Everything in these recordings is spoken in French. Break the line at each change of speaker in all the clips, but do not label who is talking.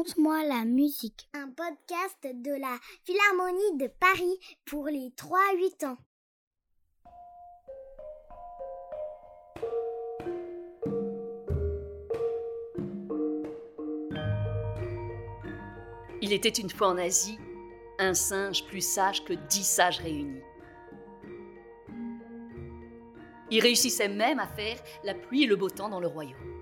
Raconte-moi la musique.
Un podcast de la Philharmonie de Paris pour les 3-8 ans.
Il était une fois en Asie un singe plus sage que dix sages réunis. Il réussissait même à faire la pluie et le beau temps dans le royaume.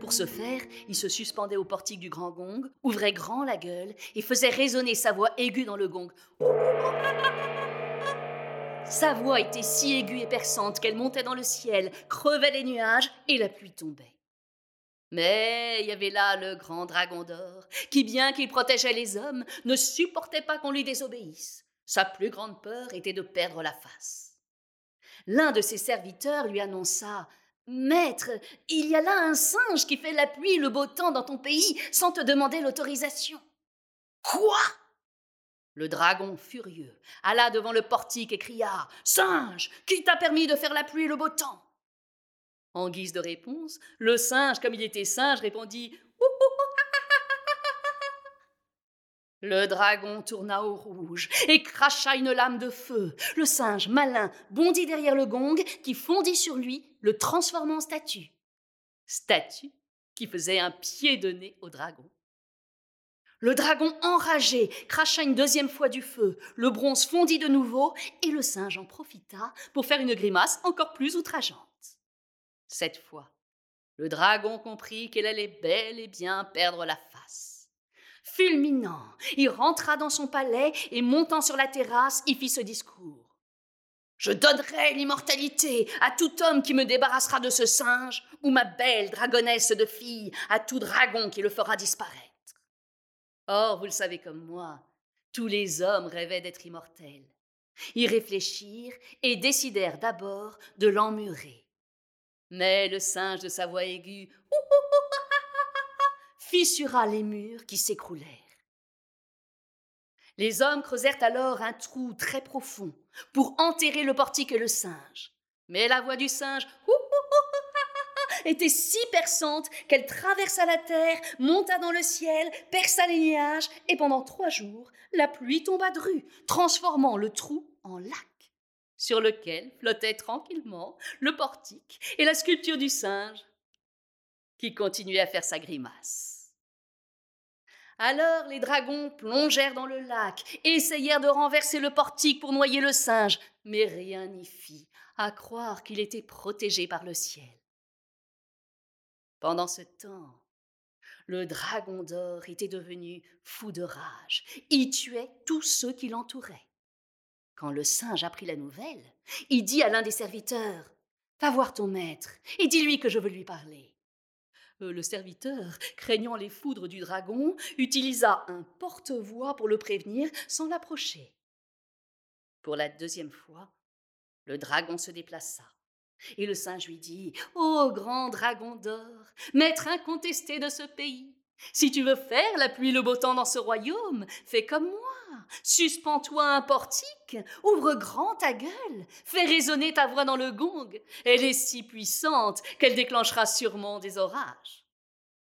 Pour ce faire, il se suspendait au portique du grand gong, ouvrait grand la gueule et faisait résonner sa voix aiguë dans le gong. Sa voix était si aiguë et perçante qu'elle montait dans le ciel, crevait les nuages et la pluie tombait. Mais il y avait là le grand dragon d'or, qui, bien qu'il protégeait les hommes, ne supportait pas qu'on lui désobéisse. Sa plus grande peur était de perdre la face. L'un de ses serviteurs lui annonça Maître, il y a là un singe qui fait la pluie et le beau temps dans ton pays sans te demander l'autorisation. Quoi? Le dragon, furieux, alla devant le portique et cria Singe, qui t'a permis de faire la pluie et le beau temps? En guise de réponse, le singe, comme il était singe, répondit Le dragon tourna au rouge et cracha une lame de feu. Le singe, malin, bondit derrière le gong qui fondit sur lui, le transformant en statue. Statue qui faisait un pied de nez au dragon. Le dragon enragé cracha une deuxième fois du feu, le bronze fondit de nouveau et le singe en profita pour faire une grimace encore plus outrageante. Cette fois, le dragon comprit qu'elle allait bel et bien perdre la face. Fulminant, il rentra dans son palais et montant sur la terrasse, y fit ce discours. Je donnerai l'immortalité à tout homme qui me débarrassera de ce singe, ou ma belle dragonesse de fille à tout dragon qui le fera disparaître. Or, vous le savez comme moi, tous les hommes rêvaient d'être immortels. Ils réfléchirent et décidèrent d'abord de l'emmurer. Mais le singe de sa voix aiguë fissura les murs qui s'écroulèrent. Les hommes creusèrent alors un trou très profond pour enterrer le portique et le singe. Mais la voix du singe était si perçante qu'elle traversa la terre, monta dans le ciel, perça les nuages, et pendant trois jours, la pluie tomba dru, transformant le trou en lac, sur lequel flottait tranquillement le portique et la sculpture du singe, qui continuait à faire sa grimace. Alors les dragons plongèrent dans le lac essayèrent de renverser le portique pour noyer le singe, mais rien n'y fit, à croire qu'il était protégé par le ciel. Pendant ce temps, le dragon d'or était devenu fou de rage. Il tuait tous ceux qui l'entouraient. Quand le singe apprit la nouvelle, il dit à l'un des serviteurs Va voir ton maître et dis-lui que je veux lui parler. Euh, le serviteur, craignant les foudres du dragon, utilisa un porte-voix pour le prévenir sans l'approcher. Pour la deuxième fois, le dragon se déplaça. Et le singe lui dit Ô grand dragon d'or, maître incontesté de ce pays, si tu veux faire la pluie le beau temps dans ce royaume, fais comme moi. Suspends-toi un portique, ouvre grand ta gueule, fais résonner ta voix dans le gong. Elle est si puissante qu'elle déclenchera sûrement des orages.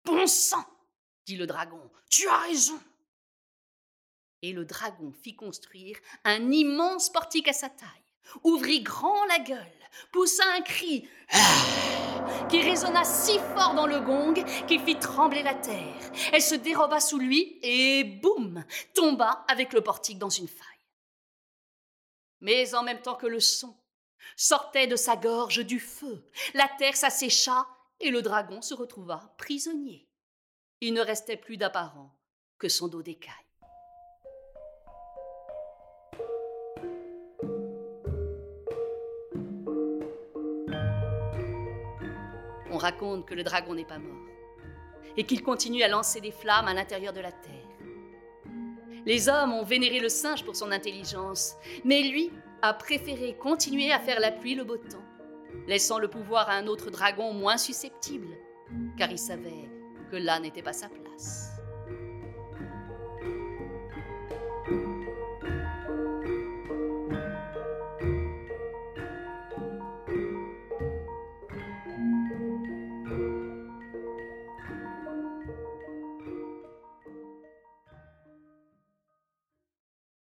Bon sang, dit le dragon, tu as raison. Et le dragon fit construire un immense portique à sa taille, ouvrit grand la gueule, poussa un cri qui résonna si fort dans le gong qu'il fit trembler la terre. Elle se déroba sous lui et boum tomba avec le portique dans une faille. Mais en même temps que le son sortait de sa gorge du feu, la terre s'assécha et le dragon se retrouva prisonnier. Il ne restait plus d'apparent que son dos d'écaille. On raconte que le dragon n'est pas mort et qu'il continue à lancer des flammes à l'intérieur de la terre. Les hommes ont vénéré le singe pour son intelligence, mais lui a préféré continuer à faire la pluie le beau temps, laissant le pouvoir à un autre dragon moins susceptible, car il savait que là n'était pas sa place.